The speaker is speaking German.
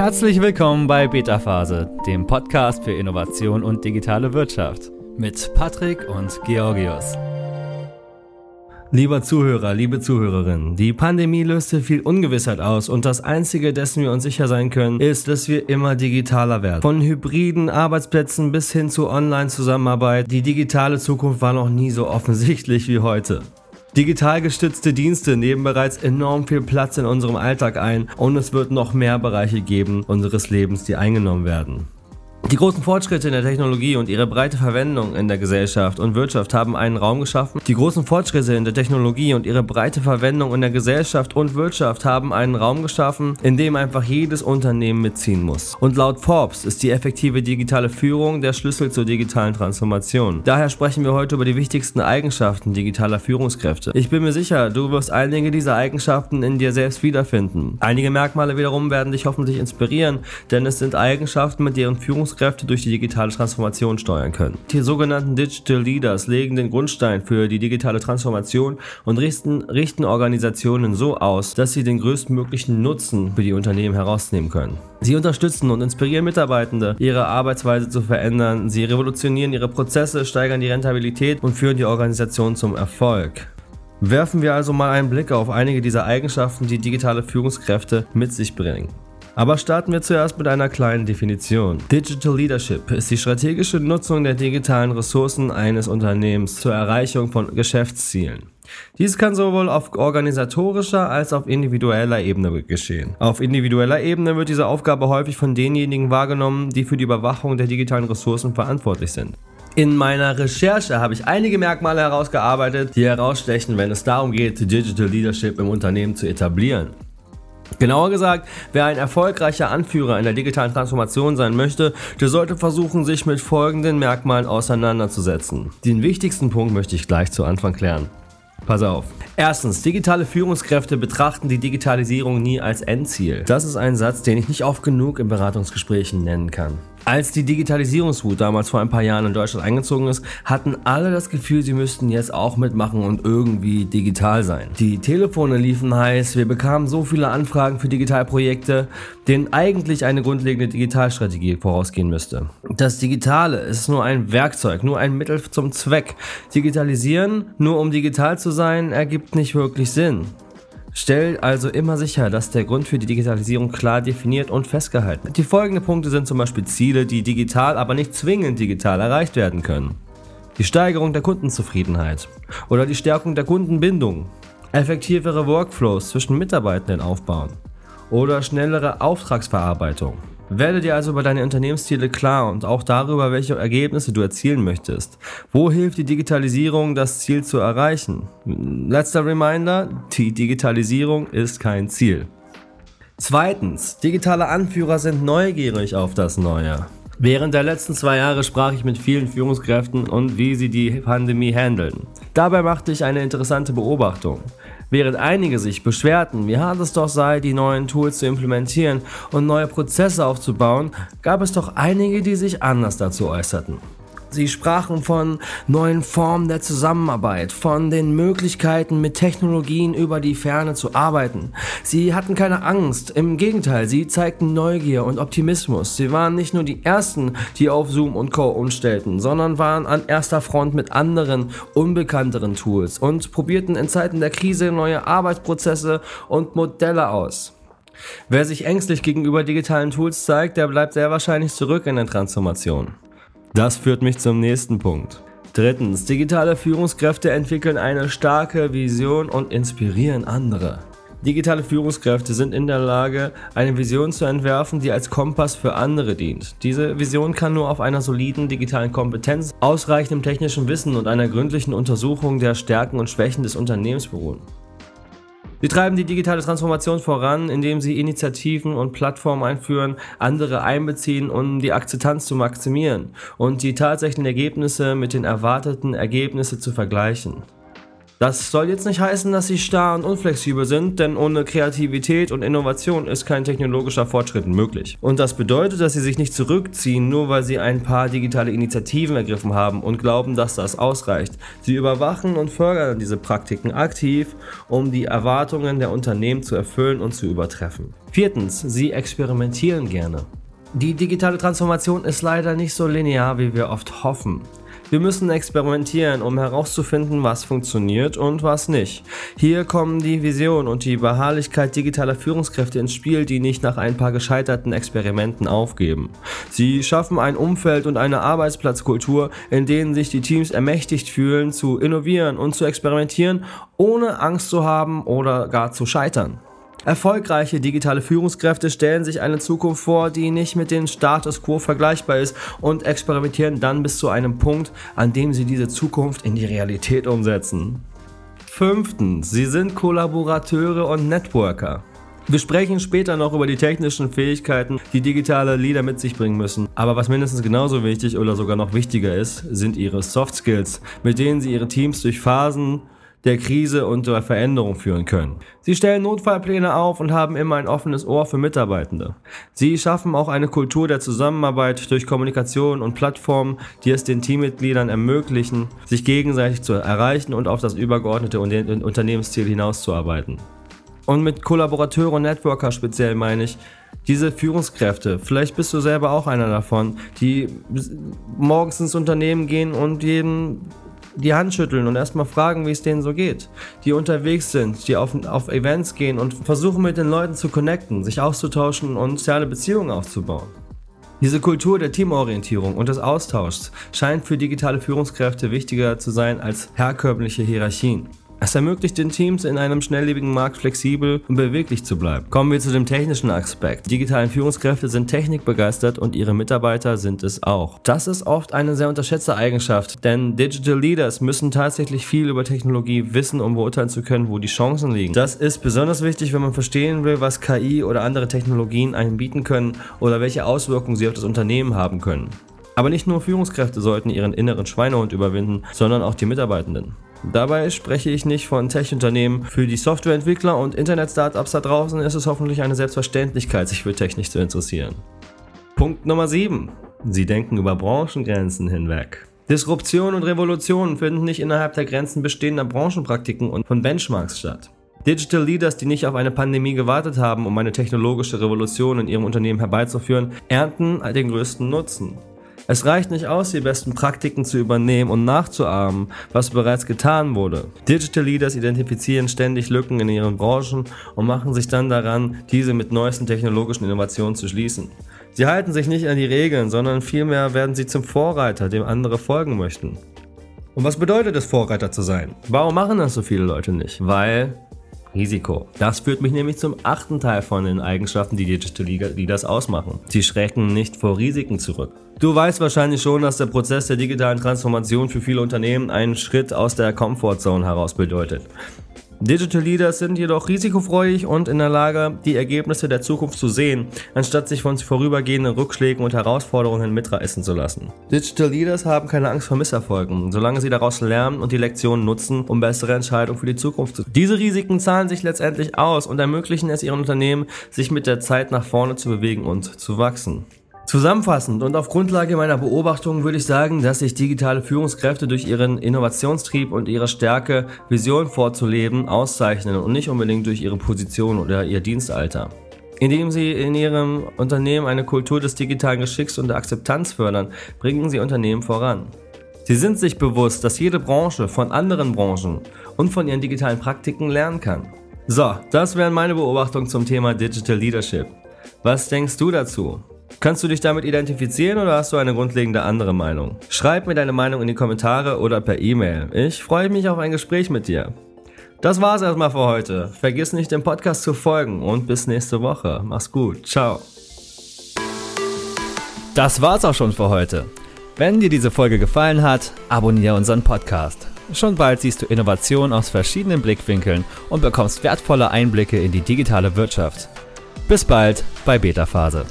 Herzlich willkommen bei Beta Phase, dem Podcast für Innovation und digitale Wirtschaft mit Patrick und Georgios. Lieber Zuhörer, liebe Zuhörerin, die Pandemie löste viel Ungewissheit aus und das Einzige, dessen wir uns sicher sein können, ist, dass wir immer digitaler werden. Von hybriden Arbeitsplätzen bis hin zu Online-Zusammenarbeit, die digitale Zukunft war noch nie so offensichtlich wie heute. Digital gestützte Dienste nehmen bereits enorm viel Platz in unserem Alltag ein und es wird noch mehr Bereiche geben unseres Lebens, die eingenommen werden. Die großen Fortschritte in der Technologie und ihre breite Verwendung in der Gesellschaft und Wirtschaft haben einen Raum geschaffen. Die großen Fortschritte in der Technologie und ihre breite Verwendung in der Gesellschaft und Wirtschaft haben einen Raum geschaffen, in dem einfach jedes Unternehmen mitziehen muss. Und laut Forbes ist die effektive digitale Führung der Schlüssel zur digitalen Transformation. Daher sprechen wir heute über die wichtigsten Eigenschaften digitaler Führungskräfte. Ich bin mir sicher, du wirst einige dieser Eigenschaften in dir selbst wiederfinden. Einige Merkmale wiederum werden dich hoffentlich inspirieren, denn es sind Eigenschaften, mit deren Führungskräfte Führungskräfte durch die digitale Transformation steuern können. Die sogenannten Digital Leaders legen den Grundstein für die digitale Transformation und richten, richten Organisationen so aus, dass sie den größtmöglichen Nutzen für die Unternehmen herausnehmen können. Sie unterstützen und inspirieren Mitarbeitende, ihre Arbeitsweise zu verändern, sie revolutionieren ihre Prozesse, steigern die Rentabilität und führen die Organisation zum Erfolg. Werfen wir also mal einen Blick auf einige dieser Eigenschaften, die digitale Führungskräfte mit sich bringen. Aber starten wir zuerst mit einer kleinen Definition. Digital Leadership ist die strategische Nutzung der digitalen Ressourcen eines Unternehmens zur Erreichung von Geschäftszielen. Dies kann sowohl auf organisatorischer als auch auf individueller Ebene geschehen. Auf individueller Ebene wird diese Aufgabe häufig von denjenigen wahrgenommen, die für die Überwachung der digitalen Ressourcen verantwortlich sind. In meiner Recherche habe ich einige Merkmale herausgearbeitet, die herausstechen, wenn es darum geht, Digital Leadership im Unternehmen zu etablieren. Genauer gesagt, wer ein erfolgreicher Anführer in der digitalen Transformation sein möchte, der sollte versuchen, sich mit folgenden Merkmalen auseinanderzusetzen. Den wichtigsten Punkt möchte ich gleich zu Anfang klären. Pass auf. Erstens, digitale Führungskräfte betrachten die Digitalisierung nie als Endziel. Das ist ein Satz, den ich nicht oft genug in Beratungsgesprächen nennen kann. Als die Digitalisierungswut damals vor ein paar Jahren in Deutschland eingezogen ist, hatten alle das Gefühl, sie müssten jetzt auch mitmachen und irgendwie digital sein. Die Telefone liefen heiß, wir bekamen so viele Anfragen für Digitalprojekte, denen eigentlich eine grundlegende Digitalstrategie vorausgehen müsste. Das Digitale ist nur ein Werkzeug, nur ein Mittel zum Zweck. Digitalisieren, nur um digital zu sein, ergibt nicht wirklich Sinn. Stell also immer sicher, dass der Grund für die Digitalisierung klar definiert und festgehalten wird. Die folgenden Punkte sind zum Beispiel Ziele, die digital, aber nicht zwingend digital erreicht werden können. Die Steigerung der Kundenzufriedenheit oder die Stärkung der Kundenbindung, effektivere Workflows zwischen Mitarbeitenden aufbauen oder schnellere Auftragsverarbeitung. Werde dir also über deine Unternehmensziele klar und auch darüber, welche Ergebnisse du erzielen möchtest. Wo hilft die Digitalisierung, das Ziel zu erreichen? Letzter Reminder, die Digitalisierung ist kein Ziel. Zweitens, digitale Anführer sind neugierig auf das Neue. Während der letzten zwei Jahre sprach ich mit vielen Führungskräften und wie sie die Pandemie handeln. Dabei machte ich eine interessante Beobachtung. Während einige sich beschwerten, wie hart es doch sei, die neuen Tools zu implementieren und neue Prozesse aufzubauen, gab es doch einige, die sich anders dazu äußerten. Sie sprachen von neuen Formen der Zusammenarbeit, von den Möglichkeiten, mit Technologien über die Ferne zu arbeiten. Sie hatten keine Angst, im Gegenteil, sie zeigten Neugier und Optimismus. Sie waren nicht nur die Ersten, die auf Zoom und Co. umstellten, sondern waren an erster Front mit anderen, unbekannteren Tools und probierten in Zeiten der Krise neue Arbeitsprozesse und Modelle aus. Wer sich ängstlich gegenüber digitalen Tools zeigt, der bleibt sehr wahrscheinlich zurück in der Transformation. Das führt mich zum nächsten Punkt. Drittens, digitale Führungskräfte entwickeln eine starke Vision und inspirieren andere. Digitale Führungskräfte sind in der Lage, eine Vision zu entwerfen, die als Kompass für andere dient. Diese Vision kann nur auf einer soliden digitalen Kompetenz, ausreichendem technischen Wissen und einer gründlichen Untersuchung der Stärken und Schwächen des Unternehmens beruhen. Sie treiben die digitale Transformation voran, indem sie Initiativen und Plattformen einführen, andere einbeziehen, um die Akzeptanz zu maximieren und die tatsächlichen Ergebnisse mit den erwarteten Ergebnissen zu vergleichen. Das soll jetzt nicht heißen, dass sie starr und unflexibel sind, denn ohne Kreativität und Innovation ist kein technologischer Fortschritt möglich. Und das bedeutet, dass sie sich nicht zurückziehen, nur weil sie ein paar digitale Initiativen ergriffen haben und glauben, dass das ausreicht. Sie überwachen und fördern diese Praktiken aktiv, um die Erwartungen der Unternehmen zu erfüllen und zu übertreffen. Viertens, sie experimentieren gerne. Die digitale Transformation ist leider nicht so linear, wie wir oft hoffen. Wir müssen experimentieren, um herauszufinden, was funktioniert und was nicht. Hier kommen die Vision und die Beharrlichkeit digitaler Führungskräfte ins Spiel, die nicht nach ein paar gescheiterten Experimenten aufgeben. Sie schaffen ein Umfeld und eine Arbeitsplatzkultur, in denen sich die Teams ermächtigt fühlen, zu innovieren und zu experimentieren, ohne Angst zu haben oder gar zu scheitern. Erfolgreiche digitale Führungskräfte stellen sich eine Zukunft vor, die nicht mit dem Status quo vergleichbar ist und experimentieren dann bis zu einem Punkt, an dem sie diese Zukunft in die Realität umsetzen. Fünftens, sie sind Kollaborateure und Networker. Wir sprechen später noch über die technischen Fähigkeiten, die digitale Leader mit sich bringen müssen. Aber was mindestens genauso wichtig oder sogar noch wichtiger ist, sind ihre Soft Skills, mit denen sie ihre Teams durch Phasen der Krise und der Veränderung führen können. Sie stellen Notfallpläne auf und haben immer ein offenes Ohr für Mitarbeitende. Sie schaffen auch eine Kultur der Zusammenarbeit durch Kommunikation und Plattformen, die es den Teammitgliedern ermöglichen, sich gegenseitig zu erreichen und auf das übergeordnete Unternehmensziel hinauszuarbeiten. Und mit Kollaborateure und Networker speziell meine ich, diese Führungskräfte, vielleicht bist du selber auch einer davon, die morgens ins Unternehmen gehen und jeden die Hand schütteln und erstmal fragen, wie es denen so geht. Die unterwegs sind, die auf, auf Events gehen und versuchen mit den Leuten zu connecten, sich auszutauschen und soziale Beziehungen aufzubauen. Diese Kultur der Teamorientierung und des Austauschs scheint für digitale Führungskräfte wichtiger zu sein als herkömmliche Hierarchien. Es ermöglicht den Teams in einem schnelllebigen Markt flexibel und beweglich zu bleiben. Kommen wir zu dem technischen Aspekt. Digitalen Führungskräfte sind technikbegeistert und ihre Mitarbeiter sind es auch. Das ist oft eine sehr unterschätzte Eigenschaft, denn Digital Leaders müssen tatsächlich viel über Technologie wissen, um beurteilen zu können, wo die Chancen liegen. Das ist besonders wichtig, wenn man verstehen will, was KI oder andere Technologien einem bieten können oder welche Auswirkungen sie auf das Unternehmen haben können. Aber nicht nur Führungskräfte sollten ihren inneren Schweinehund überwinden, sondern auch die Mitarbeitenden. Dabei spreche ich nicht von Tech-Unternehmen. Für die Softwareentwickler und Internet-Startups da draußen ist es hoffentlich eine Selbstverständlichkeit, sich für Technik zu interessieren. Punkt Nummer 7. Sie denken über Branchengrenzen hinweg. Disruption und Revolutionen finden nicht innerhalb der Grenzen bestehender Branchenpraktiken und von Benchmarks statt. Digital Leaders, die nicht auf eine Pandemie gewartet haben, um eine technologische Revolution in ihrem Unternehmen herbeizuführen, ernten den größten Nutzen. Es reicht nicht aus, die besten Praktiken zu übernehmen und nachzuahmen, was bereits getan wurde. Digital Leaders identifizieren ständig Lücken in ihren Branchen und machen sich dann daran, diese mit neuesten technologischen Innovationen zu schließen. Sie halten sich nicht an die Regeln, sondern vielmehr werden sie zum Vorreiter, dem andere folgen möchten. Und was bedeutet es, Vorreiter zu sein? Warum machen das so viele Leute nicht? Weil Risiko. Das führt mich nämlich zum achten Teil von den Eigenschaften, die Digital Leaders ausmachen. Sie schrecken nicht vor Risiken zurück. Du weißt wahrscheinlich schon, dass der Prozess der digitalen Transformation für viele Unternehmen einen Schritt aus der Comfortzone heraus bedeutet. Digital Leaders sind jedoch risikofreudig und in der Lage, die Ergebnisse der Zukunft zu sehen, anstatt sich von vorübergehenden Rückschlägen und Herausforderungen mitreißen zu lassen. Digital Leaders haben keine Angst vor Misserfolgen, solange sie daraus lernen und die Lektionen nutzen, um bessere Entscheidungen für die Zukunft zu treffen. Diese Risiken zahlen sich letztendlich aus und ermöglichen es ihren Unternehmen, sich mit der Zeit nach vorne zu bewegen und zu wachsen. Zusammenfassend und auf Grundlage meiner Beobachtungen würde ich sagen, dass sich digitale Führungskräfte durch ihren Innovationstrieb und ihre Stärke, Vision vorzuleben, auszeichnen und nicht unbedingt durch ihre Position oder ihr Dienstalter. Indem sie in ihrem Unternehmen eine Kultur des digitalen Geschicks und der Akzeptanz fördern, bringen sie Unternehmen voran. Sie sind sich bewusst, dass jede Branche von anderen Branchen und von ihren digitalen Praktiken lernen kann. So, das wären meine Beobachtungen zum Thema Digital Leadership. Was denkst du dazu? Kannst du dich damit identifizieren oder hast du eine grundlegende andere Meinung? Schreib mir deine Meinung in die Kommentare oder per E-Mail. Ich freue mich auf ein Gespräch mit dir. Das war's erstmal für heute. Vergiss nicht, dem Podcast zu folgen und bis nächste Woche. Mach's gut. Ciao. Das war's auch schon für heute. Wenn dir diese Folge gefallen hat, abonniere unseren Podcast. Schon bald siehst du Innovationen aus verschiedenen Blickwinkeln und bekommst wertvolle Einblicke in die digitale Wirtschaft. Bis bald bei Beta Phase.